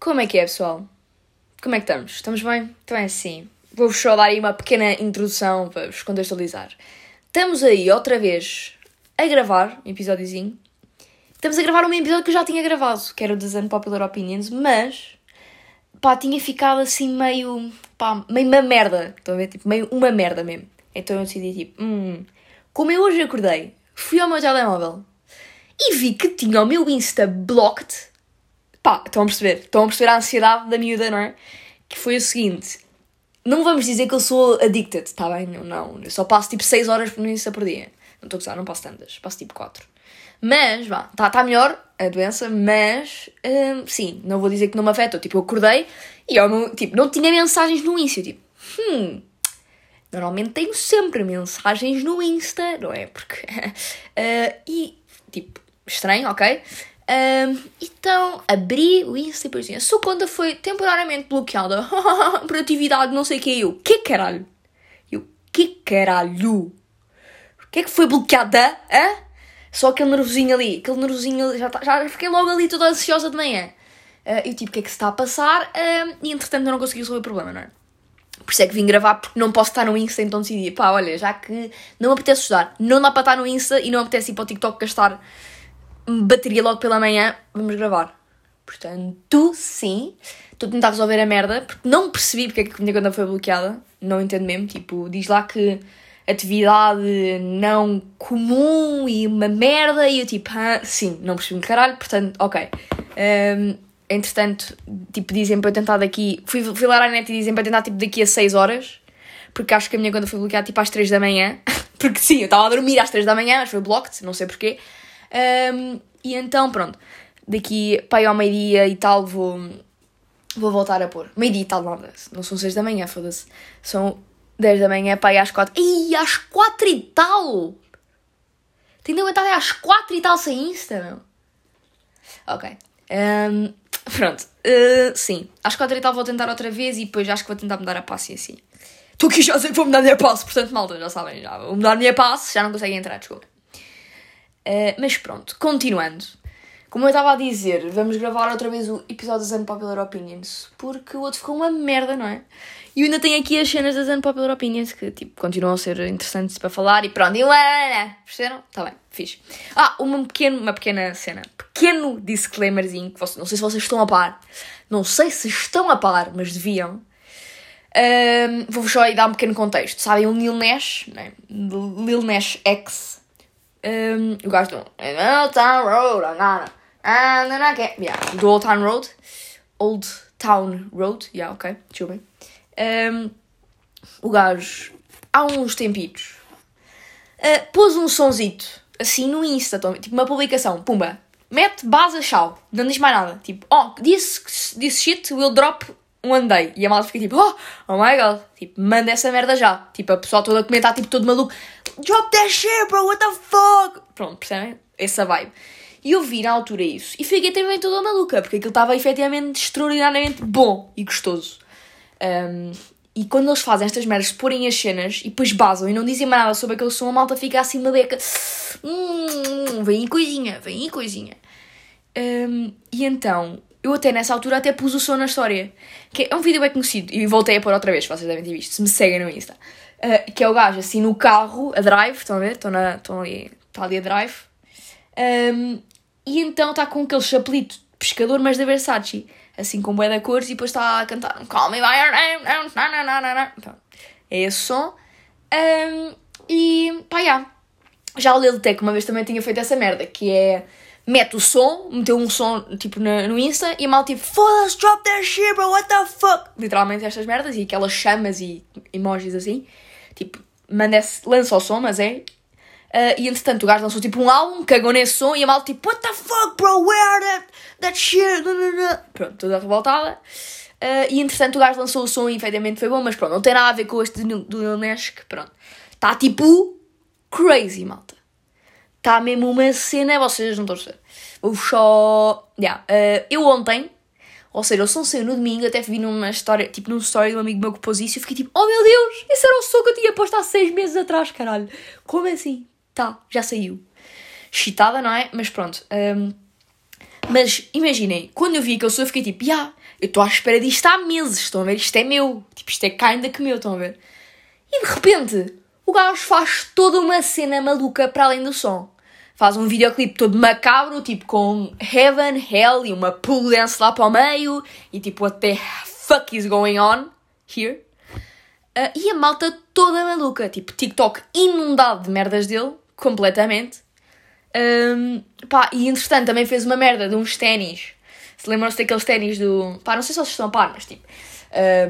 Como é que é, pessoal? Como é que estamos? Estamos bem? Então é assim. Vou-vos só dar aí uma pequena introdução para vos contextualizar. Estamos aí outra vez a gravar um episódiozinho. Estamos a gravar um episódio que eu já tinha gravado, que era o das Unpopular Opinions, mas pá, tinha ficado assim meio. pá, meio uma merda. Estão a ver? Tipo, meio uma merda mesmo. Então eu decidi, tipo, hum. Como eu hoje acordei, fui ao meu telemóvel e vi que tinha o meu Insta blocked. Pá, estão a perceber? Estão a perceber a ansiedade da miúda, não é? Que foi o seguinte: não vamos dizer que eu sou addicted, está bem? Não, não. Eu só passo tipo 6 horas no Insta por dia. Não estou a gozar, não passo tantas, passo tipo 4. Mas, vá, está tá melhor a doença, mas hum, sim, não vou dizer que não me afeta. Tipo, eu acordei e eu não, tipo, não tinha mensagens no Insta. Tipo, hum, normalmente tenho sempre mensagens no Insta, não é? Porque. uh, e, tipo, estranho, ok? Um, então, abri o Insta e a sua conta foi temporariamente bloqueada por atividade não sei o que. Eu, que caralho? Eu, que caralho? O que é que foi bloqueada? Hã? Só aquele nervosinho ali, aquele nervosinho ali, já, tá, já fiquei logo ali toda ansiosa de manhã. Uh, eu tipo, o que é que se está a passar? Uh, e entretanto eu não consegui resolver o problema, não é? Por isso é que vim gravar, porque não posso estar no Insta, então decidi, pá, olha, já que não me apetece estudar, não dá para estar no Insta e não me apetece ir para o TikTok gastar bateria logo pela manhã, vamos gravar. Portanto, sim, estou a tentar resolver a merda, porque não percebi porque é que a minha conta foi bloqueada, não entendo mesmo, tipo, diz lá que atividade não comum e uma merda, e eu tipo, ah, sim, não percebi um caralho, portanto, ok. Um, entretanto, tipo, dizem para eu tentar daqui, fui, fui lá à net e dizem para tentar tipo daqui a 6 horas, porque acho que a minha conta foi bloqueada tipo às 3 da manhã, porque sim, eu estava a dormir às 3 da manhã, mas foi blocked, não sei porquê. Um, e então, pronto, daqui aí ao meio-dia e tal vou, vou voltar a pôr. Meio-dia e tal, nada, não são 6 da manhã, foda-se. São 10 da manhã aí às 4. Ih, às 4 e tal! Tenho de aguentar às 4 e tal sem Insta, meu. Ok. Um, pronto. Uh, sim, às 4 e tal vou tentar outra vez e depois acho que vou tentar mudar a passe e assim. Estou aqui já sei que vou mudar a minha passe, portanto, malta, já sabem, já vou mudar a minha passe, já não conseguem entrar, desculpa. Uh, mas pronto, continuando. Como eu estava a dizer, vamos gravar outra vez o episódio das Unpopular Opinions, porque o outro ficou uma merda, não é? E ainda tenho aqui as cenas das Unpopular Opinions que, tipo, continuam a ser interessantes para falar e pronto. E lá, perceberam? Está bem, fixe. Ah, uma, pequeno, uma pequena cena. Pequeno disclaimerzinho, que não sei se vocês estão a par. Não sei se estão a par, mas deviam. Um, Vou-vos só aí dar um pequeno contexto. Sabem o Lil Nash, né? Lil Nash X. Um, o gajo do Old Town Road, yeah, do Old Town Road. Old Town Road, yeah, ok, desculpem. Um, o gajo, há uns tempitos, uh, pôs um sonzito, assim no Insta, tipo uma publicação, pumba, mete base chau, não diz mais nada, tipo, oh, this, this shit will drop one day. E a malta fica tipo, oh, oh my god, tipo, manda essa merda já. Tipo, a pessoa toda a comentar, tipo, todo maluco, drop that shit, bro, what the fuck? Pronto, percebem? Essa vibe. E eu vi na altura isso e fiquei também toda maluca, porque aquilo estava efetivamente extraordinariamente bom e gostoso. Um, e quando eles fazem estas merdas, porem as cenas e depois basam e não dizem mais nada sobre aquele som, a malta fica assim uma beca. Hum, vem coisinha, vem coisinha. Um, e então, eu até nessa altura até pus o som na história. Que é um vídeo bem conhecido e voltei a pôr outra vez, vocês devem ter visto, se me seguem no Insta. Uh, que é o gajo assim no carro, a drive, estão a ver? Estão, na, estão ali, está ali a drive. Um, e então está com aquele chapelito de pescador, mas da Versace assim com bué da cores, e depois está a cantar Call me by your name. É esse som. Um, e pá, yeah. já o Lil Tech uma vez também tinha feito essa merda, que é mete o som, meteu um som tipo no, no Insta e mal tipo foda-se, drop that shit, bro, what the fuck? Literalmente estas merdas e aquelas chamas e emojis assim, manda lança o som, mas é Uh, e entretanto o gajo lançou tipo um álbum, cagou nesse som e a malta tipo What the fuck bro, where that, that shit? Pronto, toda revoltada. Uh, e entretanto o gajo lançou o som e efetivamente foi bom, mas pronto, não tem nada a ver com este do Lil que pronto. Está tipo crazy, malta. Está mesmo uma cena, vocês não estão a ver. Vou só. Yeah. Uh, eu ontem, ou seja, o som saiu no domingo, até vi numa história, tipo num story de um amigo meu que pôs isso e eu fiquei tipo, oh meu Deus, esse era o som que eu tinha posto há seis meses atrás, caralho. Como assim? tá, já saiu. Chitada, não é? Mas pronto. Um, Mas imaginem, quando eu vi aquele som, eu fiquei tipo, yeah, eu estou à espera disto há meses, estão a ver? Isto é meu, tipo, isto é kinda que meu, estão a ver? E de repente, o gajo faz toda uma cena maluca para além do som. Faz um videoclipe todo macabro, tipo com heaven, hell e uma pool dance lá para o meio e tipo, the fuck is going on here? Uh, e a malta toda maluca, tipo TikTok inundado de merdas dele, completamente. Um, pá, e entretanto também fez uma merda de uns ténis. Se lembram-se daqueles ténis do. pá, não sei se eles estão a par, mas tipo.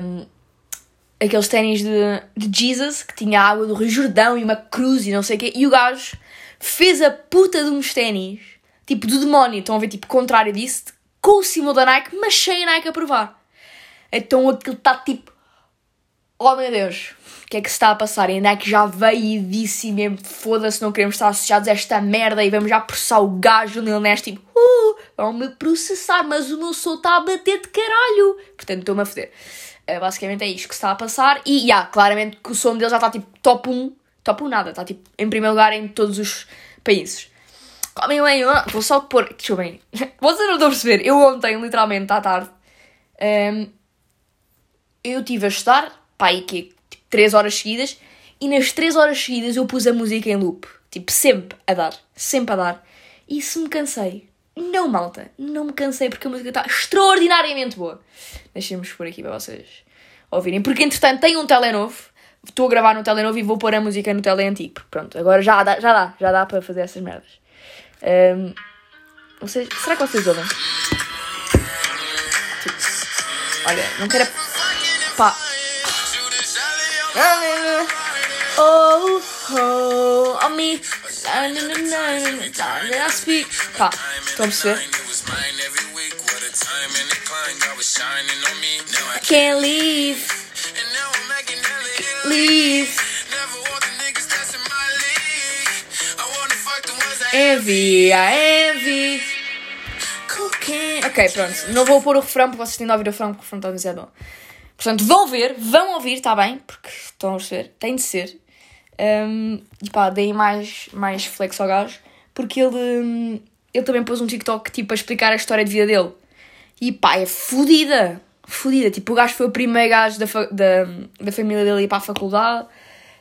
Um, aqueles ténis de, de Jesus que tinha água do Rio Jordão e uma cruz e não sei o quê. E o gajo fez a puta de uns ténis, tipo do demónio, estão a ver, tipo, contrário disso, com o símbolo da Nike, mas sem a Nike a provar. Então aquilo está tipo. Oh meu Deus, o que é que se está a passar? E a Nike já veio e disse mesmo: foda-se, não queremos estar associados a esta merda e vamos já processar o gajo Lil Ness, tipo, uh, vão-me processar, mas o meu som está a bater de caralho. Portanto, estou-me a foder. Uh, basicamente é isto que se está a passar. E, já, yeah, claramente que o som dele já está tipo top 1 top 1 nada, está tipo em primeiro lugar em todos os países. Comem bem, vou só pôr. Deixa eu bem. Vocês não estão a perceber. Eu ontem, literalmente, à tarde, um, ehm, eu estive a estudar, pá, aí que tipo, 3 horas seguidas, e nas 3 horas seguidas eu pus a música em loop. Tipo, sempre a dar. Sempre a dar. E se me cansei? Não, malta. Não me cansei porque a música está extraordinariamente boa. Deixemos por aqui para vocês ouvirem. Porque, entretanto, tem um telenovo estou a gravar no telenovo e vou pôr a música no tele antigo. Pronto, agora já dá, já dá, já dá para fazer essas merdas. Um, vocês, será que vocês ouvem? Olha, não quero. Pá. Oh, oh, on me. Pá, estão a perceber? I can't leave leave. Envy, a envy. Ok, pronto. Não vou pôr o refrão porque vocês têm de ouvir o refrão porque o refrão talvez é bom. Portanto, vão ver, vão ouvir, está bem? Porque estão a perceber, tem de ser. Um, e pá, deem mais, mais flex ao gajo porque ele, hum, ele também pôs um TikTok tipo a explicar a história de vida dele. E pá, é fodida fodida. Tipo, o gajo foi o primeiro gajo da, da, da família dele ir para a faculdade.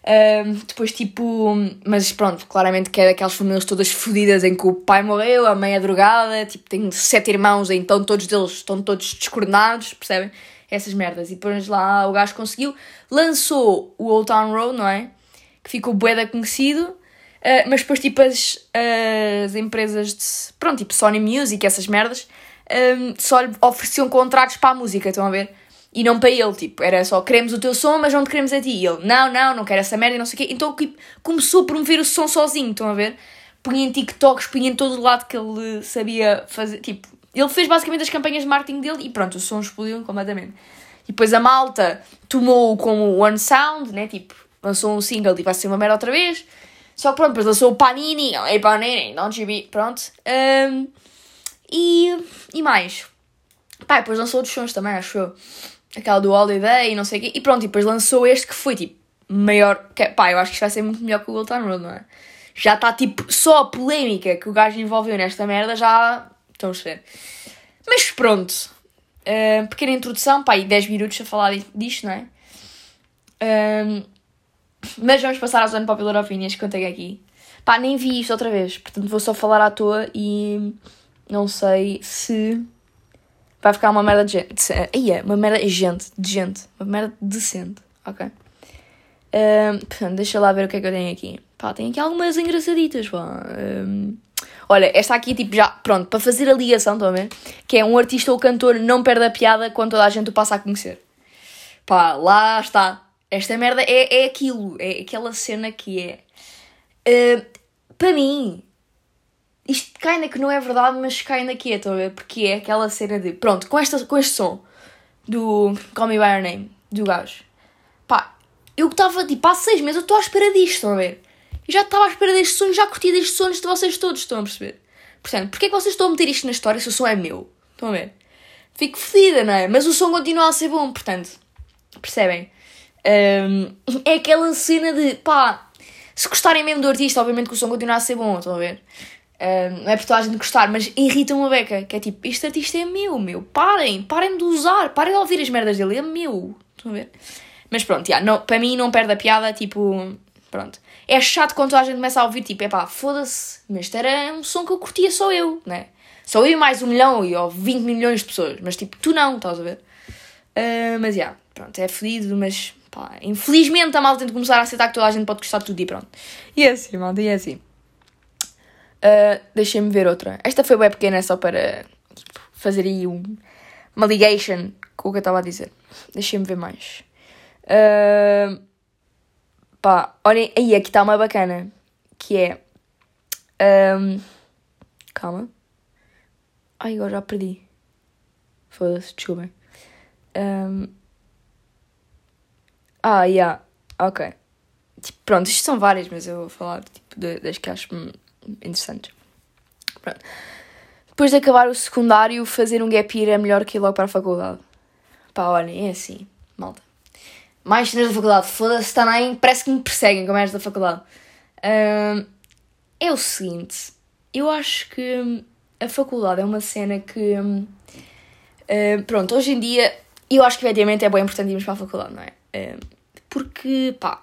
Um, depois, tipo, mas pronto, claramente que é daquelas famílias todas fodidas em que o pai morreu, a mãe é drogada, tipo, tem sete irmãos, então todos deles estão todos descoordenados, percebem? Essas merdas. E depois lá o gajo conseguiu, lançou o Old Town Road, não é? Que ficou bué conhecido, uh, mas depois, tipo, as, as empresas de, pronto, tipo Sony Music, essas merdas, um, só lhe ofereciam contratos para a música, estão a ver? E não para ele, tipo, era só queremos o teu som, mas não te queremos a ti. E ele, não, não, não quero essa merda e não sei o quê. Então tipo, começou a promover o som sozinho, estão a ver? Punha em TikToks, punha em todo o lado que ele sabia fazer. Tipo, ele fez basicamente as campanhas de marketing dele e pronto, o som explodiu completamente. E depois a malta tomou como One Sound, né? Tipo, lançou um single e vai ser uma merda outra vez. Só que pronto, depois lançou o Panini, Hey Panini, don't you be. Pronto. Um, e, e mais. Pá, depois lançou outros sons também, acho eu. Aquela do Holiday e não sei o quê. E pronto, e depois lançou este que foi tipo maior. Que, pá, eu acho que isto vai ser muito melhor que o Gold Time Road, não é? Já está tipo só a polémica que o gajo envolveu nesta merda, já. Estamos a ver. Mas pronto. Uh, pequena introdução, pá, e 10 minutos a falar disto, não é? Mas vamos passar à zona popular opinions que eu tenho aqui. Pá, nem vi isto outra vez, portanto vou só falar à toa e não sei se vai ficar uma merda de gente. Aí é, uma merda de gente, de gente. Uma merda decente, ok? Um, portanto, deixa lá ver o que é que eu tenho aqui. Pá, tem aqui algumas engraçaditas, pá. Um, olha, esta aqui, tipo, já, pronto, para fazer a ligação, estão a ver? Que é um artista ou cantor não perde a piada quando toda a gente o passa a conhecer. Pá, lá está. Esta merda é, é aquilo, é aquela cena que é. Uh, para mim, isto cai na que não é verdade, mas cai na que é, a ver? Porque é aquela cena de, pronto, com, esta, com este som do Call Me By Your Name, do gajo, pá, eu estava tipo há seis meses, eu estou à espera disto, estão a ver? Eu já estava à espera deste som, já curti destes sons de vocês todos, estão a perceber? Portanto, porquê é que vocês estão a meter isto na história se o som é meu? Estão a ver? Fico fedida, não é? Mas o som continua a ser bom, portanto, percebem? Um, é aquela cena de, pá, se gostarem mesmo do artista, obviamente que o som continua a ser bom, estão a ver? Uh, não é por toda a gente gostar, mas irrita uma beca. Que é tipo, este artista é meu, meu. Parem, parem de usar, parem de ouvir as merdas dele, é meu. Estão a ver? Mas pronto, yeah, não, para mim não perde a piada, tipo, pronto. É chato quando a gente começa a ouvir, tipo, é pá, foda-se, mas este era um som que eu curtia só eu, né? Só eu e mais um milhão ou 20 milhões de pessoas, mas tipo, tu não, estás a ver? Uh, mas já, yeah, pronto, é fodido, mas pá, infelizmente a malta tem de começar a aceitar que toda a gente pode gostar de tudo e pronto. E é assim, malta, e é assim. Uh, Deixem-me ver outra. Esta foi bem pequena, só para tipo, fazer aí um, uma ligation com o que eu estava a dizer. Deixem-me ver mais. Uh, pá, olhem, aí aqui está uma bacana. Que é. Um, calma. Ai, agora já perdi. Foda-se, desculpem. Um, ah, yeah. Ok. Tipo, pronto, isto são várias, mas eu vou falar tipo, das que acho interessantes. Pronto. Depois de acabar o secundário, fazer um gap year é melhor que ir logo para a faculdade. Pá, olhem, é assim, malta. Mais cenas da faculdade, foda-se também, parece que me perseguem com mais da faculdade. Um, é o seguinte, eu acho que a faculdade é uma cena que. Uh, pronto, hoje em dia, eu acho que efetivamente é bem importante irmos para a faculdade, não é? Uh, porque, pá.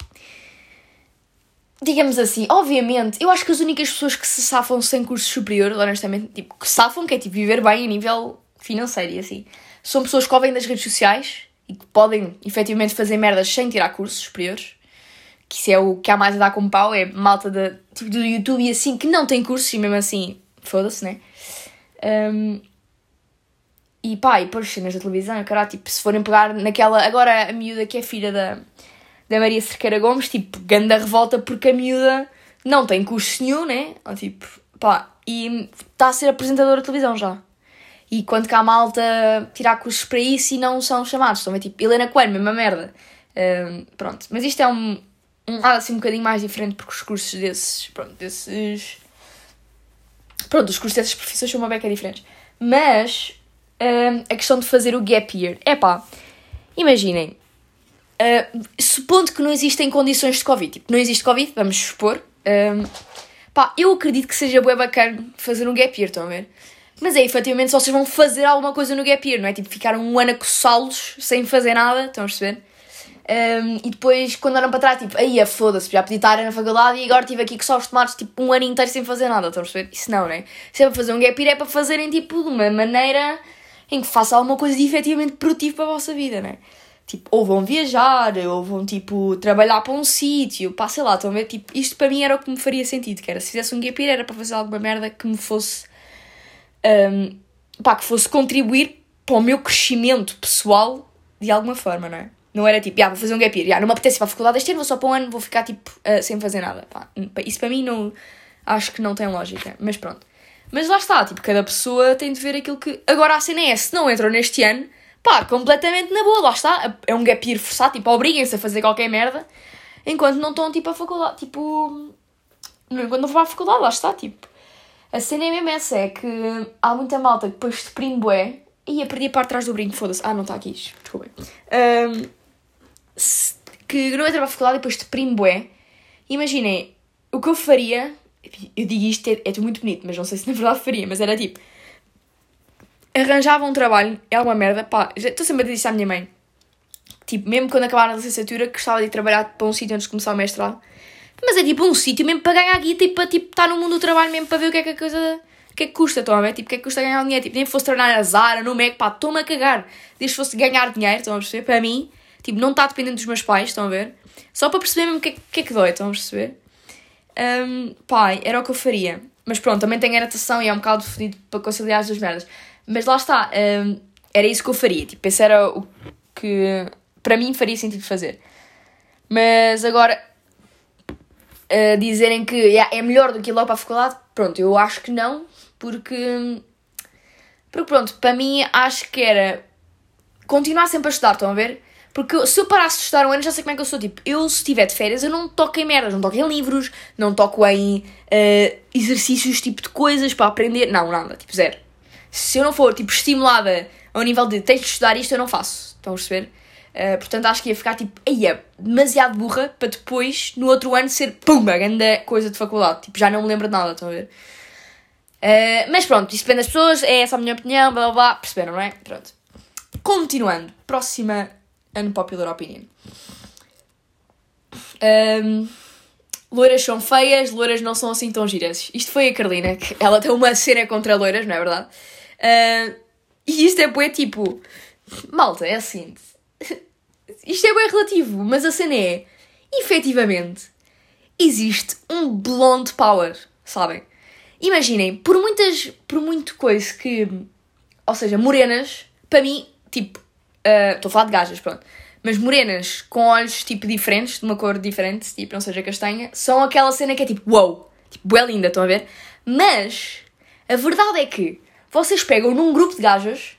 Digamos assim, obviamente, eu acho que as únicas pessoas que se safam sem curso superior, honestamente, tipo, que safam, que é tipo viver bem a nível financeiro e assim, são pessoas que ouvem das redes sociais e que podem efetivamente fazer merdas sem tirar cursos superiores. Que isso é o que há mais a dar com pau, é malta de, tipo, do YouTube e assim, que não tem cursos e mesmo assim, foda-se, né? Um, e pá, e pôr cenas da televisão, cara, tipo, se forem pegar naquela. Agora a miúda que é filha da, da Maria Cerqueira Gomes, tipo, ganda revolta porque a miúda não tem curso nenhum, né? Ou, tipo, pá, e está a ser apresentadora de televisão já. E quando cá a malta tirar cursos para isso e não são chamados, a tipo, Helena Coelho, mesma merda. Um, pronto, mas isto é um, um lado assim um bocadinho mais diferente porque os cursos desses, pronto, desses Pronto, os cursos dessas profissões são uma beca diferentes. Mas uh, a questão de fazer o gap year. É pá, imaginem. Uh, supondo que não existem condições de Covid, tipo, não existe Covid, vamos supor. Uh, pá, eu acredito que seja bem bacana fazer um gap year, estão a ver? Mas é efetivamente só vocês vão fazer alguma coisa no gap year, não é? Tipo, ficar um ano a coçá-los sem fazer nada, estão a perceber? Um, e depois, quando olham para trás, tipo, aí é foda-se, já podia estar na faculdade e agora estive aqui com só os tomates, tipo, um ano inteiro sem fazer nada, estão a perceber? Isso não, né? Se é para fazer um gap year, é para fazerem, tipo, de uma maneira em que faça alguma coisa de efetivamente produtivo para a vossa vida, né? Tipo, ou vão viajar, ou vão, tipo, trabalhar para um sítio, pá, sei lá, estão a ver? Tipo, isto para mim era o que me faria sentido, que era, se fizesse um gap year, era para fazer alguma merda que me fosse, um, pá, que fosse contribuir para o meu crescimento pessoal de alguma forma, não é? Não era tipo, ah, vou fazer um gap year, ah, não me apetece para a faculdade este ano, vou só para um ano, vou ficar tipo uh, sem fazer nada. Pá, isso para mim não. Acho que não tem lógica, mas pronto. Mas lá está, tipo, cada pessoa tem de ver aquilo que. Agora a cena é, se não entram neste ano, pá, completamente na boa, lá está. É um gap year forçado, tipo, obriguem-se a fazer qualquer merda enquanto não estão tipo a faculdade, tipo. Enquanto não vão à faculdade, lá está, tipo. A cena é mesmo essa, é que há muita malta que depois de deprime bué. Ia perdi a parte de trás do brinco, foda-se. Ah, não está aqui, desculpem. Um, que não entra para a faculdade e depois deprime bué. Imaginem, o que eu faria, eu digo isto, é, é muito bonito, mas não sei se na verdade faria, mas era tipo, arranjava um trabalho, é alguma merda, pá, estou sempre a dizer isto à minha mãe. Tipo, mesmo quando acabar a licenciatura, gostava de ir trabalhar para um sítio antes de começar o mestrado. Mas é tipo um sítio mesmo para ganhar guita e para tipo, estar no mundo do trabalho mesmo para ver o que é que a coisa. O que é que custa, estão a ver? Tipo, o que é que custa ganhar dinheiro? Tipo, nem fosse treinar a Zara, no Mac, pá, estou-me a cagar. Desde fosse ganhar dinheiro, estão a perceber? Para mim, Tipo, não está dependendo dos meus pais, estão a ver? Só para perceber mesmo o que, é, que é que dói, estão a perceber? Um, pai, era o que eu faria. Mas pronto, também tenho a natação e é um bocado fodido para conciliar as duas merdas. Mas lá está, um, era isso que eu faria. Tipo, esse era o que para mim faria sentido fazer. Mas agora, uh, dizerem que yeah, é melhor do que ir logo para a faculdade, pronto, eu acho que não, porque. Porque pronto, para mim acho que era continuar sempre a estudar, estão a ver? Porque se eu parasse de estudar um ano, já sei como é que eu sou. Tipo, eu se estiver de férias, eu não toco em merdas, não toco em livros, não toco em uh, exercícios, tipo de coisas para aprender. Não, nada, tipo zero. Se eu não for, tipo, estimulada ao nível de tens de estudar isto, eu não faço. Estão a perceber? Uh, portanto, acho que ia ficar tipo, aí é demasiado burra para depois, no outro ano, ser pumba, grande coisa de faculdade. Tipo, já não me lembro de nada, estão a ver? Uh, mas pronto, isso depende das pessoas, é essa a minha opinião, blá blá blá, perceberam, não é? Pronto. Continuando, próxima unpopular opinion. Um, loiras são feias, loiras não são assim tão giras. Isto foi a Carolina, que ela tem uma cena contra loiras, não é verdade? Uh, e isto é bué tipo... Malta, é assim... Isto é bem relativo, mas a cena é... Efetivamente, existe um blonde power, sabem? Imaginem, por muitas... Por muito coisa que... Ou seja, morenas, para mim, tipo... uh, Estou a falar de gajas, pronto mas morenas com olhos tipo diferentes, de uma cor diferente, tipo não seja castanha, são aquela cena que é tipo wow, tipo é linda, estão a ver? Mas a verdade é que vocês pegam num grupo de gajas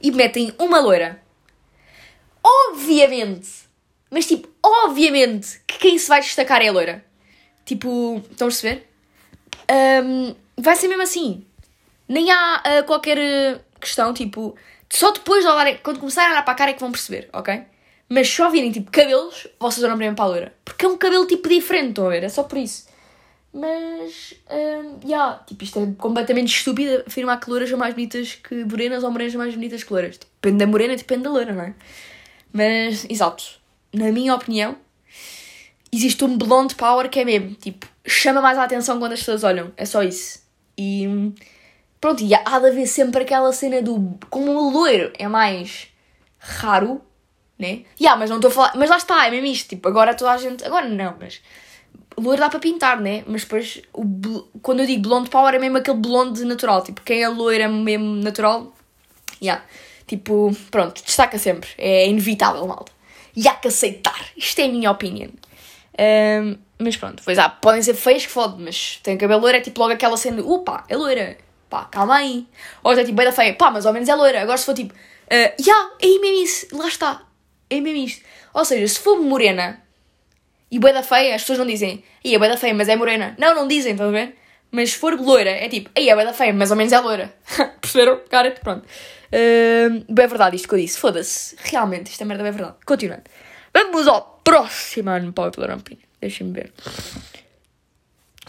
e metem uma loira. Obviamente, mas tipo, obviamente que quem se vai destacar é a loira. Tipo, estão a perceber? Um, vai ser mesmo assim. Nem há uh, qualquer uh, questão, tipo, só depois de olhar, quando começarem a olhar para a cara é que vão perceber, ok? Mas só virem tipo cabelos, vocês olham primeiro para a loira. Porque é um cabelo tipo diferente, estão a ver? É só por isso. Mas, um, yeah, tipo, isto é completamente estúpido afirmar que loiras são mais bonitas que morenas ou morenas são mais bonitas que loiras. Tipo, depende da morena, depende da loira, não é? Mas, exato, na minha opinião, existe um blonde power que é mesmo, tipo, chama mais a atenção quando as pessoas olham. É só isso. E, pronto, e há de haver sempre aquela cena do. Como o loiro é mais raro, né? Yeah, mas não estou a falar. Mas lá está, é mesmo isto. Tipo, agora toda a gente. Agora não, mas. Loiro dá para pintar, né? Mas depois, o quando eu digo blonde power, é mesmo aquele blonde natural. Tipo, quem é loiro é mesmo natural. Yeah. Tipo, pronto, destaca sempre. É inevitável, malta. E há que aceitar. Isto é a minha opinião. Um, mas pronto, pois há, podem ser feias que fode, mas tem cabelo loiro, é tipo logo aquela cena de, opa, é loira. Pá, calma aí. Ou é tipo, bem da feia, pá, mas ao menos é loira. Agora se for tipo, uh, yeah, é mesmo isso, lá está. É mesmo isto. Ou seja, se for morena e bué da feia, as pessoas não dizem, aí é bué da feia, mas é morena. Não, não dizem, estão a ver? Mas se for loira, é tipo, aí é bué da feia, mas ao menos é loira. Perceberam? Cara, pronto. Uh, é verdade isto que eu disse. Foda-se. Realmente, esta merda é verdade. Continuando. Vamos ao próximo o Opinion. Deixem-me ver.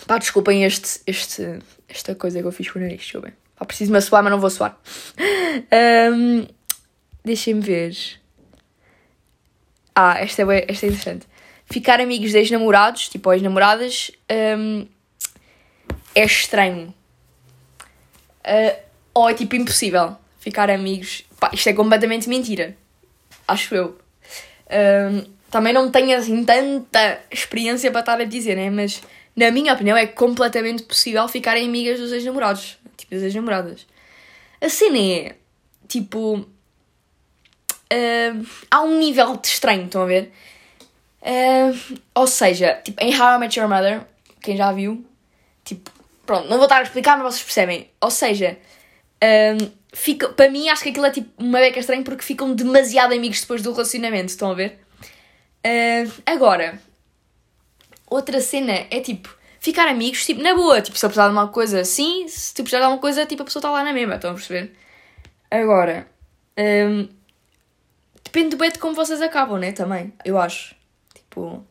Pá, desculpem este, este, esta coisa que eu fiz com o nariz, deixa ver. Pá, preciso-me suar, mas não vou suar. Um, Deixem-me ver. Ah, esta é, esta é interessante. Ficar amigos de ex-namorados, tipo ex-namoradas, um, é estranho. Uh, ou é tipo impossível ficar amigos. Pá, isto é completamente mentira. Acho eu. Um, também não tenho assim tanta experiência para estar a dizer, né? Mas na minha opinião é completamente possível ficarem amigas dos ex-namorados. Tipo, das ex-namoradas. A cena é, tipo, uh, há um nível de estranho, estão a ver? Uh, ou seja, tipo, em How I Met Your Mother, quem já viu, tipo, pronto, não vou estar a explicar, mas vocês percebem. Ou seja, uh, fica, para mim acho que aquilo é tipo uma beca estranha porque ficam demasiado amigos depois do relacionamento, estão a ver? Uh, agora, outra cena é tipo, ficar amigos, tipo, na boa, tipo, se eu precisar de uma coisa assim, se tu precisar de uma coisa, tipo, a pessoa está lá na mesma, estão a perceber? Agora, um, Depende bem de como vocês acabam, né? Também, eu acho. Tipo.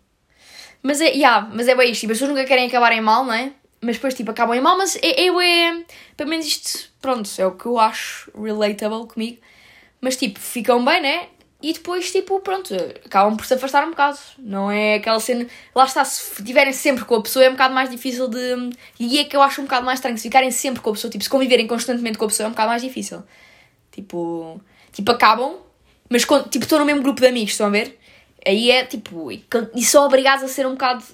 Mas é, yeah, mas é bem isto. Tipo, as pessoas nunca querem acabar em mal, não é? Mas depois, tipo, acabam em mal. Mas é, é, é. Pelo menos isto, pronto, é o que eu acho relatable comigo. Mas, tipo, ficam bem, né? E depois, tipo, pronto, acabam por se afastar um bocado. Não é aquela cena. Lá está, se estiverem sempre com a pessoa é um bocado mais difícil de. E é que eu acho um bocado mais estranho. Se ficarem sempre com a pessoa, tipo, se conviverem constantemente com a pessoa é um bocado mais difícil. Tipo. Tipo, acabam, mas, tipo, estou no mesmo grupo de amigos, estão a ver? Aí é, tipo, e são obrigados a ser um bocado...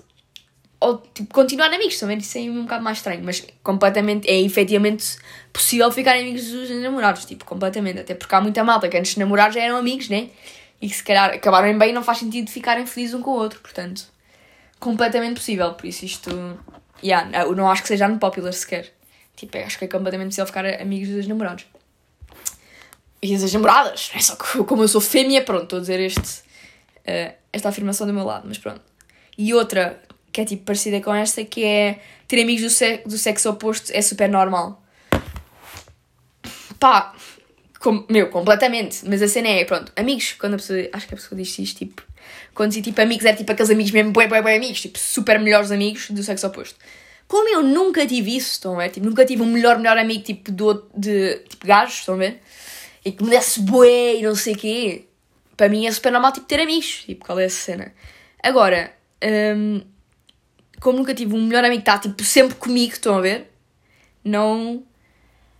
Ou, tipo, continuar amigos, ver? Isso é um bocado mais estranho, mas completamente, é efetivamente possível ficar amigos dos namorados, tipo, completamente. Até porque há muita malta que antes de namorar já eram amigos, né? E que se calhar acabaram bem não faz sentido ficarem felizes um com o outro, portanto, completamente possível. Por isso isto, yeah, eu não acho que seja no popular sequer. Tipo, acho que é completamente possível ficar amigos dos namorados e as namoradas. É só que como eu sou fêmea, pronto, estou a dizer este, uh, esta afirmação do meu lado, mas pronto. E outra que é tipo parecida com esta, que é ter amigos do, se do sexo oposto é super normal. Pá, com, meu, completamente. Mas a cena é, pronto, amigos, quando a pessoa, acho que a pessoa diz isto, tipo, quando diz tipo amigos, é tipo aqueles amigos mesmo, bué, bué, bué amigos, tipo super melhores amigos do sexo oposto. Como eu nunca tive isso, estão a ver? Tipo, nunca tive um melhor, melhor amigo tipo, do, de tipo, gajos, estão a ver? E que me desse bué e não sei o quê. Para mim é super normal tipo, ter amigos. Tipo, qual é essa cena? Agora, hum, como nunca tive um melhor amigo que está tipo, sempre comigo, estão a ver? Não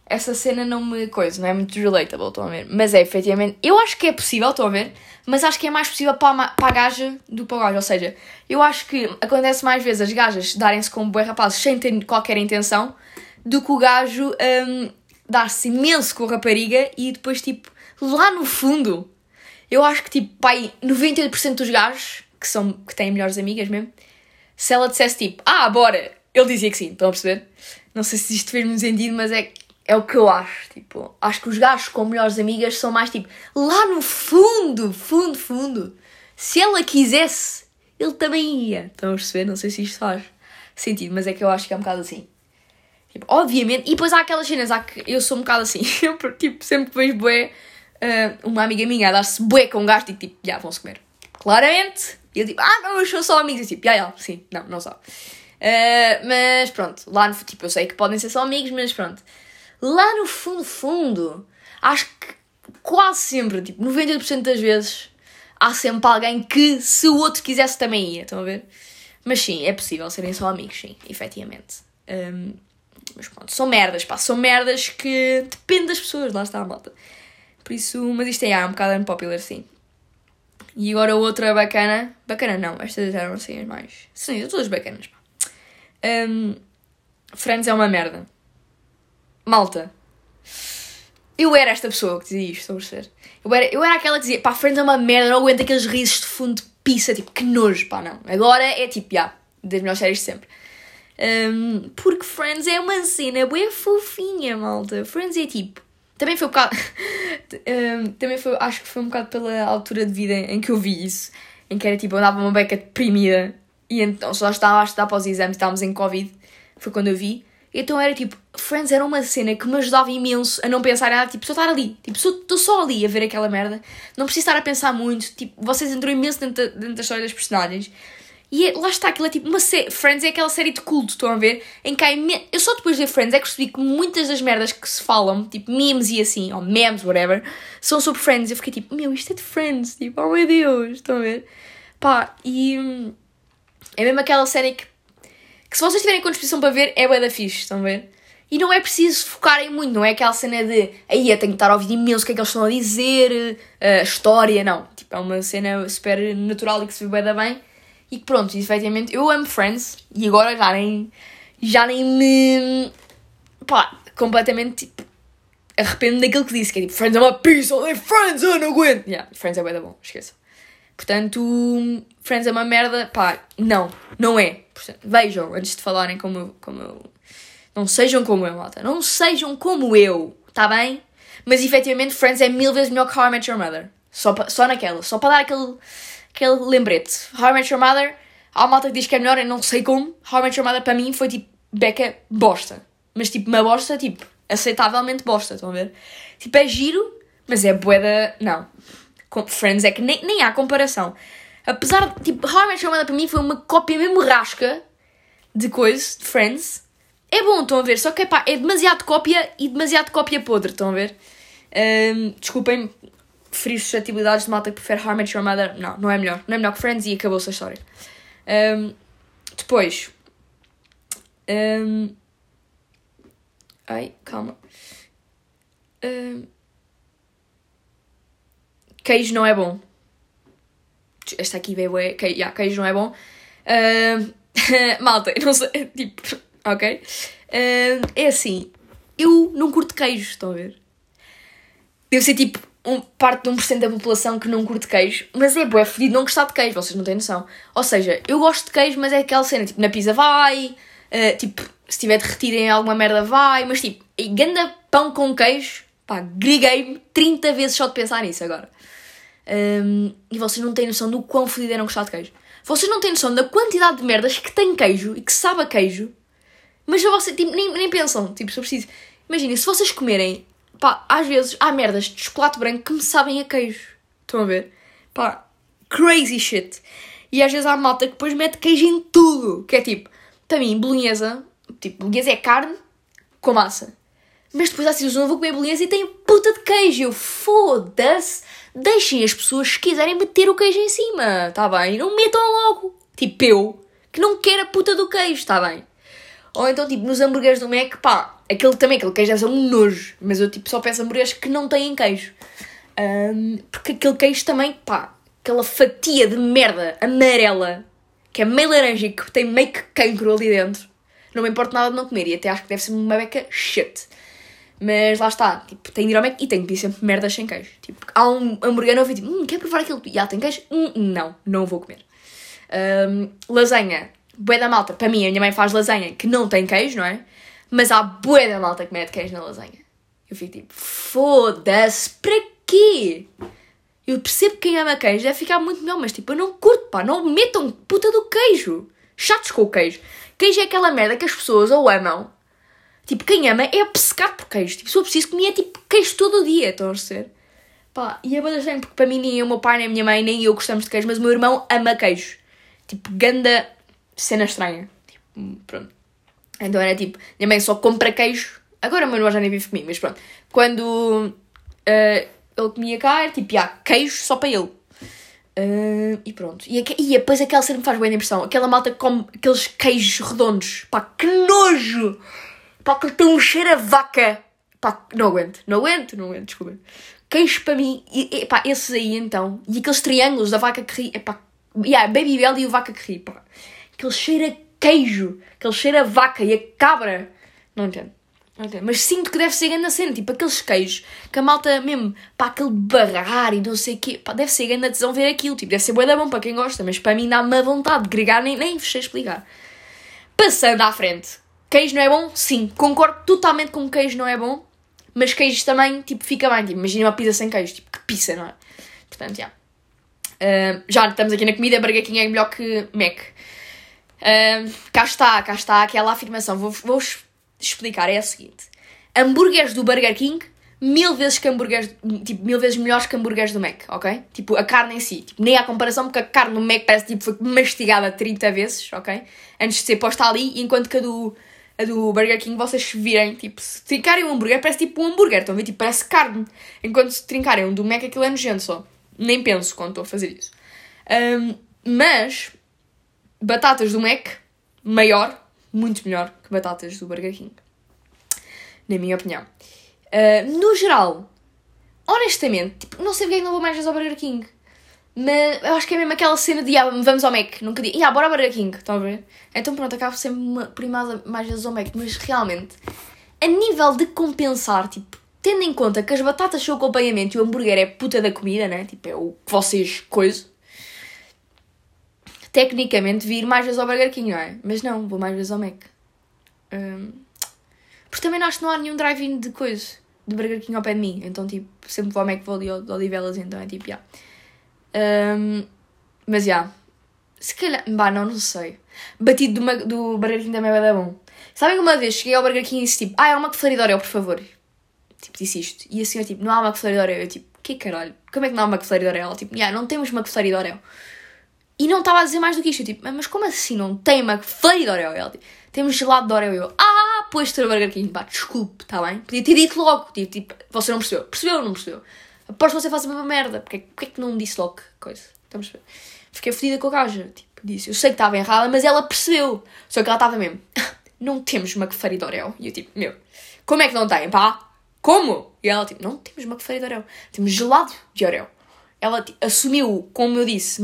essa cena não me coisa, não é muito relatable, estão a ver? Mas é efetivamente, eu acho que é possível, estão a ver? Mas acho que é mais possível para a, para a gaja do que para o gajo. Ou seja, eu acho que acontece mais vezes as gajas darem-se como boi rapazes sem ter qualquer intenção do que o gajo um, dar-se imenso com a rapariga e depois, tipo, lá no fundo, eu acho que, tipo, pai, 98% dos gajos que, são, que têm melhores amigas mesmo, se ela dissesse tipo, ah, bora, ele dizia que sim, estão a perceber? Não sei se isto fez-me sentido, mas é é o que eu acho, tipo, acho que os gajos com melhores amigas são mais tipo, lá no fundo, fundo, fundo, se ela quisesse, ele também ia. Estão a perceber? Não sei se isto faz sentido, mas é que eu acho que é um bocado assim. Tipo, obviamente, e depois há aquelas cenas, há que eu sou um bocado assim, eu, tipo, sempre que vejo bué, uh, uma amiga minha a dar-se bué com um gajo, digo tipo, já, vão-se comer. Claramente, e eu tipo, ah, não, eu sou só amigos, e tipo, já, já, sim, não, não só. Uh, mas pronto, lá no, tipo, eu sei que podem ser só amigos, mas pronto lá no fundo, fundo, acho que quase sempre, tipo, 90% das vezes, há sempre alguém que, se o outro quisesse, também ia. Estão a ver? Mas sim, é possível serem só amigos, sim, efetivamente. Um, mas pronto, são merdas, pá, são merdas que depende das pessoas, lá está a malta. Por isso, mas isto é, é um bocado unpopular, sim. E agora outra bacana, bacana não, estas eram assim as mais. Sim, todas bacanas. Um, Friends é uma merda. Malta. Eu era esta pessoa que dizia isto, estou a perceber? Eu era, eu era aquela que dizia, pá, Friends é uma merda, não aguento aqueles risos de fundo de pizza, tipo, que nojo, pá, não. Agora é tipo, já, yeah, das melhores séries de sempre. Um, porque Friends é uma cena bem fofinha, malta. Friends é tipo. Também foi um bocado. um, também foi, acho que foi um bocado pela altura de vida em que eu vi isso. Em que era tipo, eu andava uma beca deprimida e então só estava a estudar para os exames, estávamos em Covid. Foi quando eu vi. Então era tipo, Friends era uma cena que me ajudava imenso a não pensar nada, tipo, só estar ali, tipo, estou só ali a ver aquela merda, não preciso estar a pensar muito, tipo, vocês entram imenso dentro dentro da história das personagens. E é, lá está, aquilo é tipo uma série. Friends é aquela série de culto, estão a ver? Em que há. Eu só depois de ver Friends é que percebi que muitas das merdas que se falam, tipo memes e assim, ou memes, whatever, são sobre Friends. Eu fiquei tipo, meu, isto é de Friends, tipo, oh meu Deus, estão a ver? Pá, e. Hum, é mesmo aquela série que que se vocês tiverem disposição para ver, é bué da fixe, estão a ver? E não é preciso focarem muito, não é aquela cena de aí eu tenho que estar a ouvir imenso o que é que eles estão a dizer, a história, não. Tipo, é uma cena super natural e que se vê bué da bem. E que pronto, efetivamente, eu amo Friends e agora já nem, já nem me, pá, completamente, tipo, arrependo daquilo que disse, que é tipo, Friends é uma pizza, é Friends, eu não aguento. Yeah, Friends é bué da bom, esqueça. Portanto, Friends é uma merda, pá, não, não é. Portanto, vejam antes de falarem como eu, como eu. Não sejam como eu, malta. Não sejam como eu, tá bem? Mas efetivamente, Friends é mil vezes melhor que How I Met Your Mother. Só, pa, só naquela, só para dar aquele, aquele lembrete. How I Met Your Mother, há malta que diz que é melhor, eu não sei como. How I Met Your Mother para mim foi tipo, beca bosta. Mas tipo, uma bosta, tipo, aceitavelmente bosta, estão a ver? Tipo, é giro, mas é boeda. Não com Friends é que nem, nem há comparação. Apesar de, tipo, How I Met Your Mother para mim foi uma cópia mesmo rasca de coisas, de Friends. É bom, estão a ver, só que epá, é demasiado cópia e demasiado cópia podre, estão a ver? Um, desculpem ferir suscetibilidades de malta que prefere How I Met Your Mother. Não, não é melhor. Não é melhor que Friends e acabou-se a história. Um, depois. Um, ai, calma. Um, Queijo não é bom. Esta aqui veio é. Que, yeah, queijo não é bom. Malta, não sei. Tipo, ok? É assim. Eu não curto queijo, estão a ver? Devo ser tipo um, parte de 1% da população que não curte queijo, mas é bué fedido não gostar de queijo, vocês não têm noção. Ou seja, eu gosto de queijo, mas é aquela cena, tipo, na pizza vai, uh, tipo, se estiver derretido em alguma merda vai, mas tipo, ganda pão com queijo, pá, griguei-me 30 vezes só de pensar nisso agora. Um, e vocês não têm noção do quão fodido é não gostar de queijo. Vocês não têm noção da quantidade de merdas que tem queijo e que sabe a queijo, mas vocês tipo, nem, nem pensam, tipo, se eu preciso. Imaginem, se vocês comerem, pá, às vezes há merdas de chocolate branco que me sabem a queijo. Estão a ver? Pá, crazy shit. E às vezes há malta que depois mete queijo em tudo, que é tipo, para mim, bolonhesa, tipo, bolonhesa é carne com massa. Mas depois assim, eu não vou comer bolonhesa e tem puta de queijo. Eu foda-se. Deixem as pessoas se quiserem meter o queijo em cima, tá bem? Não metam logo. Tipo eu, que não quero a puta do queijo, tá bem? Ou então, tipo, nos hambúrgueres do Mac, pá, aquele também, aquele queijo deve ser um nojo. Mas eu, tipo, só peço hambúrgueres que não têm queijo. Um, porque aquele queijo também, pá, aquela fatia de merda amarela, que é meio laranja e que tem meio que cancro ali dentro. Não me importa nada de não comer e até acho que deve ser uma beca shit. Mas lá está, tipo, tem de ir ao Mac e tem de pedir sempre merdas sem queijo. Tipo, há um hambúrguer novo e tipo, hum, quer provar aquilo? Já tem queijo? Hum, não, não vou comer. Um, lasanha, bué da malta. Para mim, a minha mãe faz lasanha que não tem queijo, não é? Mas há bué da malta que mete queijo na lasanha. Eu fico tipo, foda-se, para quê? Eu percebo que quem ama queijo deve ficar muito melhor, mas tipo, eu não curto, pá, não metam puta do queijo. Chatos com o queijo. Queijo é aquela merda que as pessoas ou amam Tipo, quem ama é obcecado por queijo. Tipo, se eu preciso comer tipo queijo todo o dia, estão a ser. Pá, e é bem estranho, porque para mim nem o meu pai, nem a minha mãe, nem eu gostamos de queijo, mas o meu irmão ama queijo. Tipo, ganda cena estranha. Tipo, pronto. Então era tipo, minha mãe só compra queijo. Agora o meu irmão já nem vive comigo, mas pronto. Quando uh, ele comia cá, era tipo, ah, queijo só para ele. Uh, e pronto. E, e depois aquela cena me faz boa impressão. Aquela malta que come aqueles queijos redondos. Pá, que nojo! Pá, que tem um cheiro a vaca. Pá, não aguento, não aguento, não aguento, desculpa. Queijo para mim, e, e, pá, esses aí então. E aqueles triângulos da vaca que ri, é pá, yeah, Baby Bell e o vaca que ri, pá. Aquele cheiro a queijo, aquele cheiro a vaca e a cabra. Não entendo. Não entendo. Mas sinto que deve ser grande a cena, tipo aqueles queijos que a malta mesmo, pá, aquele barrar e não sei o quê, pá, deve ser grande a tesão ver aquilo, tipo, deve ser boa da bom para quem gosta, mas para mim dá-me a vontade de gregar, nem, nem vos sei explicar. Passando à frente, Queijo não é bom? Sim, concordo totalmente com que queijo não é bom, mas queijo também, tipo, fica bem. Tipo, imagina uma pizza sem queijo, tipo, que pizza, não é? Portanto, já. Uh, já estamos aqui na comida, King é melhor que Mac. Uh, cá está, cá está aquela afirmação. Vou-vos vou explicar, é a seguinte. Hambúrgueres do Burger King, mil vezes que hambúrgueres, tipo, mil vezes melhores que hambúrgueres do Mac, ok? Tipo, a carne em si. Tipo, nem há comparação, porque a carne do Mac parece, tipo, foi mastigada 30 vezes, ok? Antes de ser posta ali, enquanto que a do a do Burger King, vocês virem, tipo, se trincarem um hambúrguer, parece tipo um hambúrguer, estão a ver? Tipo, parece carne. Enquanto se trincarem um do Mac, aquilo é nojento só. Nem penso quando estou a fazer isso. Um, mas, batatas do Mac, maior, muito melhor que batatas do Burger King. Na minha opinião. Uh, no geral, honestamente, tipo, não sei porque é não vou mais vezes ao Burger King. Mas eu acho que é mesmo aquela cena de ah, vamos ao Mac, nunca digo, ah, bora ao Burger King, estão a ver? Então pronto, acabo sempre ir mais, vezes ao Mac, mas realmente, a nível de compensar, tipo, tendo em conta que as batatas são o acompanhamento e o hambúrguer é puta da comida, né? Tipo, é o que vocês coisa. Tecnicamente, vir mais vezes ao Burger King, não é? Mas não, vou mais vezes ao Mac. Um, porque também acho que não há nenhum drive-in de coisa, de Burger King ao pé de mim. Então, tipo, sempre vou ao Mac, vou ali ao, ao Odivelas, então é tipo, já. Yeah. Um, mas já. Yeah. Se calhar. Bah, não, não sei. Batido do, do Burger King também vai dar bom. Sabem que uma vez cheguei ao Burger King e disse tipo, ah, é uma McFlurry Oreo, por favor. Tipo, disse isto. E a senhora tipo, não há uma McFlurry Oreo. Eu tipo, que caralho? Como é que não há uma McFlurry Oreo? Ela tipo, yeah, não temos McFlurry Oreo. E não estava a dizer mais do que isto. Eu tipo, mas como assim não tem McFlurry de Oreo? Ela tipo, temos gelado de Oreo. Eu, ah, pois ter o Burger King. Pá, desculpe, está bem? Podia ter dito logo. Tipo, tipo, você não percebeu. Percebeu ou não percebeu? Aposto que você faz uma merda. Porque, porque é que não me disse logo coisa? Estamos a ver? Fiquei fodida com a gaja. Tipo, disse. Eu sei que estava errada, mas ela percebeu. Só que ela estava mesmo. não temos McFlurry de Oreo. E eu tipo, meu, como é que não tem, pá? Como? E ela tipo, não temos McFlurry de Oreo. Temos gelado de Oreo. Ela assumiu, como eu disse,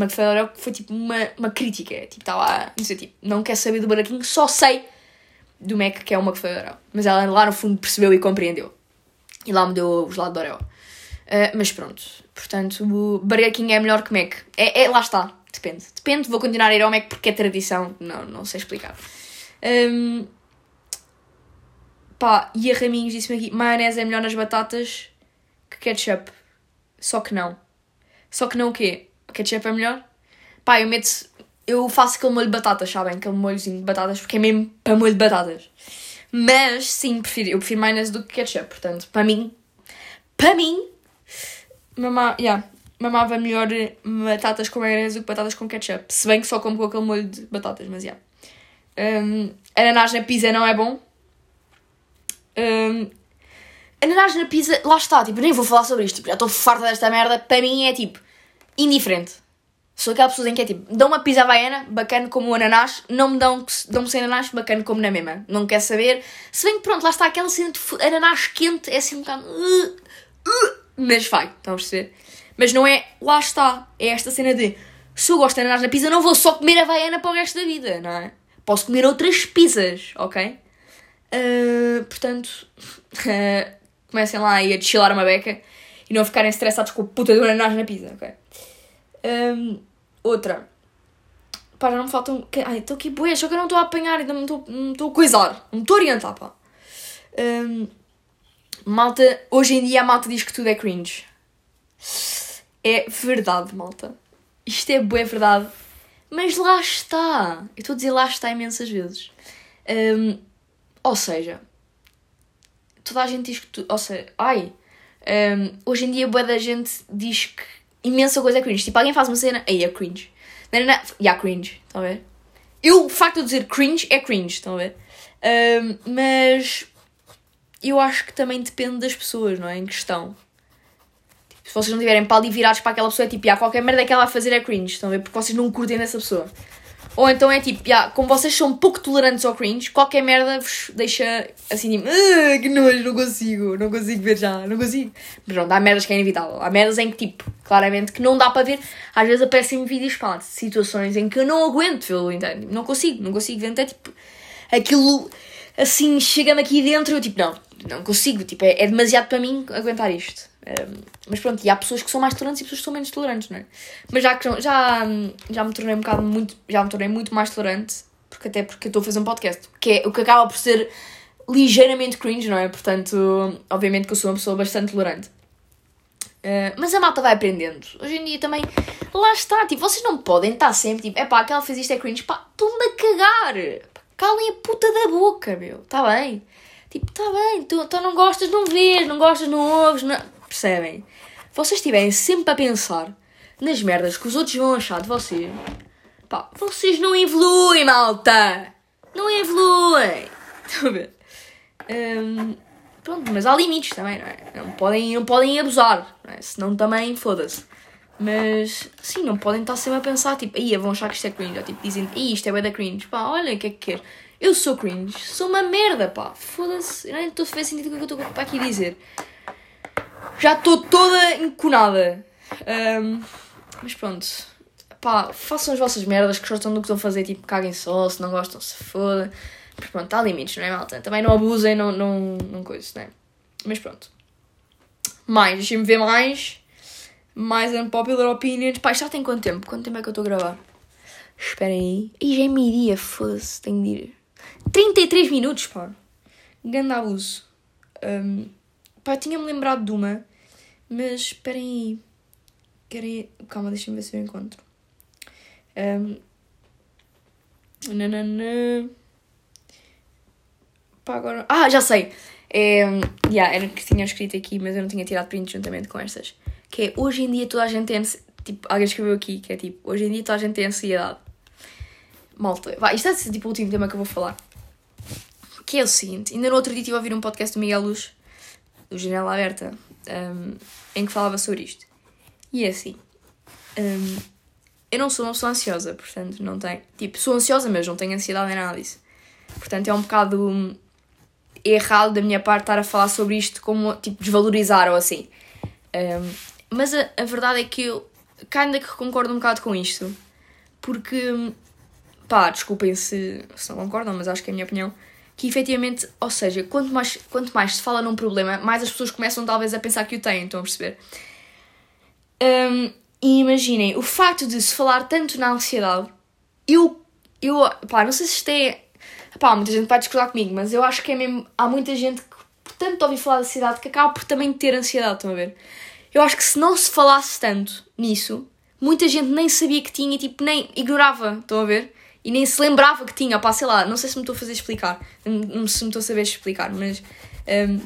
que foi tipo uma, uma crítica. Tipo, estava a dizer, tipo, não quer saber do King, só sei do Mac que é o Oreo. Mas ela lá no fundo percebeu e compreendeu. E lá me deu o gelado de. Uh, mas pronto, portanto, o é melhor que Mac. É, é, lá está, depende. Depende, vou continuar a ir ao Mac porque é tradição. Não, não sei explicar. Um, pá, e a Raminhos disse-me aqui: maionese é melhor nas batatas que ketchup. Só que não. Só que não o quê? Ketchup é melhor? Pá, eu meto. Eu faço aquele molho de batatas, sabem? Aquele molhozinho de batatas, porque é mesmo para molho de batatas. Mas sim, prefiro, eu prefiro maionese do que ketchup. Portanto, para mim, para mim, Mamá, yeah, mamava melhor batatas com maionese do que batatas com ketchup. Se bem que só como com aquele molho de batatas, mas yeah. Um, ananás na pizza não é bom. Um, ananás na pizza, lá está, tipo, nem vou falar sobre isto, já estou farta desta merda. Para mim é tipo, indiferente. Sou aquela pessoa em que é tipo, dão uma pizza havaiana, bacana como o ananás, não me dão, dão-me sem ananás, bacana como na mesma. Não quer saber. Se bem que pronto, lá está aquela cena de ananás quente, é assim um bocado. Uh, uh, mas vai, estão a perceber? Mas não é, lá está, é esta cena de se eu gosto de ananás na pizza, não vou só comer havaiana para o resto da vida, não é? Posso comer outras pizzas, ok? Uh, portanto, uh, comecem lá aí a chilar uma beca e não ficarem estressados com o puta do ananás na pizza, ok? Um, outra. Pá, já não me faltam. Ai, estou aqui boé, só que eu não estou a apanhar, ainda não estou a coisar, não estou a orientar, pá. Um, malta, hoje em dia a malta diz que tudo é cringe. É verdade, malta. Isto é boa, verdade. Mas lá está. Eu estou a dizer lá está imensas vezes. Um, ou seja, toda a gente diz que tu. Ou seja, ai. Um, hoje em dia, boa da gente diz que imensa coisa é cringe. Tipo, alguém faz uma cena, aí é cringe. Não, não, não. Yeah, cringe. Estão a ver? Eu, o facto de eu dizer cringe é cringe. Estão a ver? Um, mas eu acho que também depende das pessoas, não é? Em questão. Tipo, se vocês não tiverem pau e virados para aquela pessoa, é tipo, ah, qualquer merda que ela vai fazer é cringe. Estão a ver? Porque vocês não curtem dessa pessoa. Ou então é tipo, yeah, como vocês são pouco tolerantes ao cringe, qualquer merda vos deixa assim, tipo, que nojo, não consigo, não consigo ver já, não consigo. Mas pronto, há merdas que é inevitável. Há merdas em que, tipo, claramente que não dá para ver. Às vezes aparecem vídeos, pá, situações em que eu não aguento vê-lo inteiro. Não consigo, não consigo ver. Então tipo, aquilo assim, chega-me aqui dentro eu tipo, não, não consigo, tipo, é, é demasiado para mim aguentar isto. Mas pronto, e há pessoas que são mais tolerantes e pessoas que são menos tolerantes, não é? Mas já, já, já me tornei um bocado muito, já me tornei muito mais tolerante, porque até porque estou a fazer um podcast, que é o que acaba por ser ligeiramente cringe, não é? Portanto, obviamente que eu sou uma pessoa bastante tolerante. Uh, mas a malta vai aprendendo. Hoje em dia também, lá está, tipo, vocês não podem estar sempre tipo, é pá, aquela fez isto é cringe, pá, estão-me a cagar. Calem a puta da boca, meu, está bem? Tipo, está bem, tu, tu não gostas, não vês, não gostas, não ouves, não... percebem? Vocês estiverem sempre a pensar nas merdas que os outros vão achar de vocês, pá, vocês não evoluem, malta! Não evoluem! Estão a ver? Um, pronto, mas há limites também, não é? Não podem, não podem abusar, não é? Senão também, foda-se. Mas, sim, não podem estar sempre a pensar, tipo, aí vão achar que isto é cringe, ou tipo, dizem, isto é da cringe, pá, olha, o que é que quer? Eu sou cringe, sou uma merda, pá. Foda-se, nem estou a fazer sentido o que eu estou aqui dizer. Já estou toda enconada. Um, mas pronto. Pá, façam as vossas merdas que gostam do que estão a fazer, tipo, caguem só, se não gostam, se foda. Mas pronto, há limites, não é, malta? Também não abusem, não, não, não coisa, não é? Mas pronto. Mais, deixem-me ver mais. Mais unpopular opinions. Pá, já tem quanto tempo? Quanto tempo é que eu estou a gravar? Esperem aí. E já é meio-dia, foda-se, tenho de ir. 33 minutos, pá. Ganda abuso. Um, pá, tinha-me lembrado de uma, mas esperem aí. Querem... Calma, deixem-me ver se eu encontro. Um, nanana. Pá, agora. Ah, já sei! É, yeah, era que tinha escrito aqui, mas eu não tinha tirado print juntamente com estas. Que é hoje em dia toda a gente tem. Tipo, alguém escreveu aqui que é tipo: hoje em dia toda a gente tem ansiedade. Malta, vai, isto é tipo o último tema que eu vou falar. Que é o seguinte: ainda no outro dia estive a ouvir um podcast do Miguel Luz, do Janela Aberta, um, em que falava sobre isto. E é assim: um, eu não sou uma pessoa ansiosa, portanto, não tenho. Tipo, sou ansiosa, mas não tenho ansiedade nem nada disso. Portanto, é um bocado errado da minha parte estar a falar sobre isto como, tipo, desvalorizar ou assim. Um, mas a, a, verdade é que eu ainda que concordo um bocado com isto, porque, pá, desculpem se, se não concordam, mas acho que é a minha opinião que efetivamente, ou seja, quanto mais, quanto mais se fala num problema, mais as pessoas começam talvez a pensar que o têm, estão a perceber? Um, e imaginem, o facto de se falar tanto na ansiedade, eu, eu, pá, não sei se isto é, pá, muita gente vai discordar comigo, mas eu acho que é mesmo, há muita gente que, tanto ouvir falar da ansiedade, que acaba por também ter ansiedade, estão a ver? Eu acho que se não se falasse tanto nisso, muita gente nem sabia que tinha tipo, nem ignorava, estão a ver? E nem se lembrava que tinha, pá, sei lá, não sei se me estou a fazer explicar, não se me estou a saber explicar, mas um,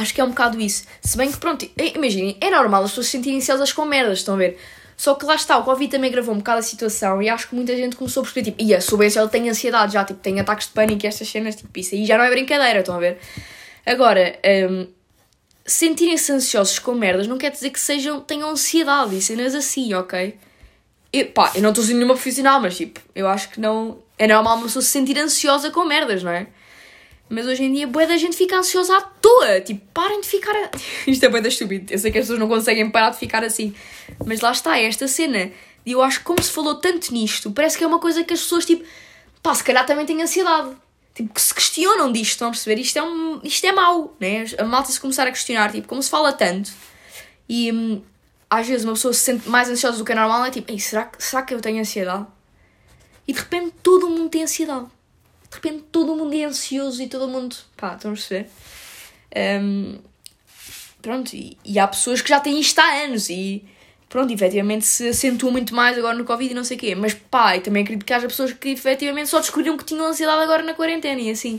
acho que é um bocado isso. Se bem que, pronto, imaginem, é normal as pessoas se sentirem ansiosas com merdas, estão a ver? Só que lá está, o Covid também gravou um bocado a situação e acho que muita gente começou a perceber, tipo, ia, sou esse, ele tem ansiedade já, tipo, tem ataques de pânico e estas cenas, tipo, isso aí já não é brincadeira, estão a ver? Agora, um, sentirem-se ansiosos com merdas não quer dizer que sejam, tenham ansiedade e cenas assim, ok? Eu, pá, eu não estou sendo nenhuma profissional, mas tipo, eu acho que não. É normal uma pessoa se sentir ansiosa com merdas, não é? Mas hoje em dia, boa da gente fica ansiosa à toa. Tipo, parem de ficar. A... Isto é boa da estúpido. Eu sei que as pessoas não conseguem parar de ficar assim. Mas lá está, é esta cena. E eu acho que, como se falou tanto nisto, parece que é uma coisa que as pessoas, tipo, pá, se calhar também têm ansiedade. Tipo, que se questionam disto, estão a perceber? Isto é, um, isto é mau, né? A malta se começar a questionar, tipo, como se fala tanto. E hum, às vezes uma pessoa se sente mais ansiosa do que é normal, é tipo, será, que, será que eu tenho ansiedade? E de repente todo mundo tem ansiedade. De repente todo mundo é ansioso e todo mundo. pá, estão a perceber? Um, pronto, e, e, há pessoas que já têm isto há anos e pronto, efetivamente se acentuou muito mais agora no Covid e não sei o quê. Mas pá, e também acredito que haja pessoas que efetivamente só descobriram que tinham ansiedade agora na quarentena e assim.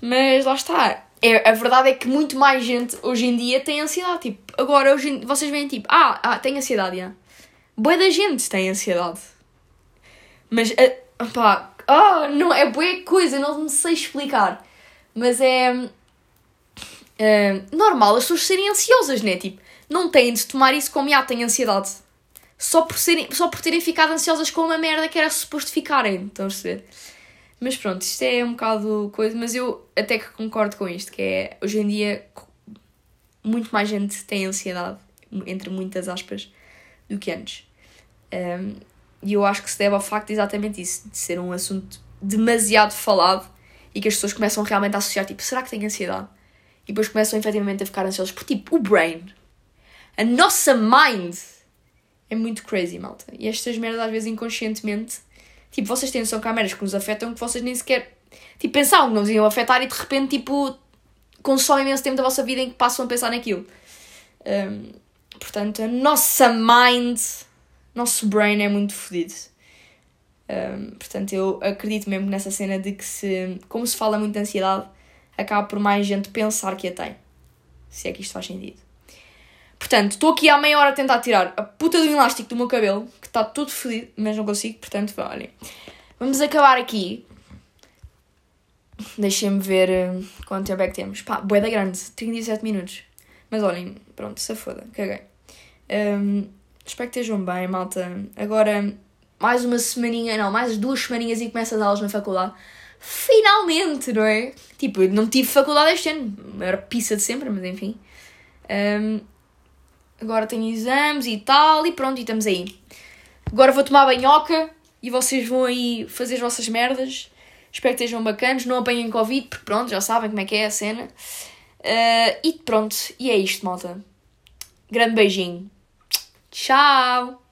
Mas lá está. É, a verdade é que muito mais gente hoje em dia tem ansiedade. Tipo, agora hoje vocês veem tipo, ah, ah tem ansiedade, já. Boa da gente tem ansiedade. Mas, uh, pá, oh, não, é boa coisa, não me sei explicar. Mas é uh, normal as pessoas serem ansiosas, né? Tipo, não têm de tomar isso como, ah, têm ansiedade. Só por, serem, só por terem ficado ansiosas com uma merda que era suposto ficarem, estão a perceber? Mas pronto, isto é um bocado coisa, mas eu até que concordo com isto, que é hoje em dia muito mais gente tem ansiedade, entre muitas aspas, do que antes. Um, e eu acho que se deve ao facto de exatamente isso, de ser um assunto demasiado falado e que as pessoas começam realmente a associar, tipo, será que tem ansiedade? E depois começam efetivamente a ficar ansiosos por, tipo, o brain. A nossa mind é muito crazy, malta. E estas merdas às vezes inconscientemente Tipo, vocês têm há merdas que nos afetam que vocês nem sequer. Tipo, pensavam que não nos iam afetar e de repente, tipo, consomem imenso tempo da vossa vida em que passam a pensar naquilo. Um, portanto, a nossa mind, nosso brain é muito fodido. Um, portanto, eu acredito mesmo nessa cena de que, se, como se fala muito de ansiedade, acaba por mais gente pensar que a tem. Se é que isto faz sentido. Portanto, estou aqui há meia hora a tentar tirar a puta do elástico do meu cabelo, que está tudo fodido, mas não consigo, portanto, olhem. Vamos acabar aqui. Deixem-me ver uh, quanto tempo é que temos. Pá, boeda grande, 37 minutos. Mas olhem, pronto, se foda, caguei. Um, espero que estejam bem, malta. Agora, mais uma semaninha, não, mais duas semaninhas e começo as aulas na faculdade. Finalmente, não é? Tipo, eu não tive faculdade este ano. Era pizza de sempre, mas enfim. Um, agora tenho exames e tal, e pronto, e estamos aí. Agora vou tomar banhoca e vocês vão aí fazer as vossas merdas. Espero que estejam bacanas, não apanhem Covid, porque pronto, já sabem como é que é a cena. Uh, e pronto, e é isto, malta. Grande beijinho. Tchau!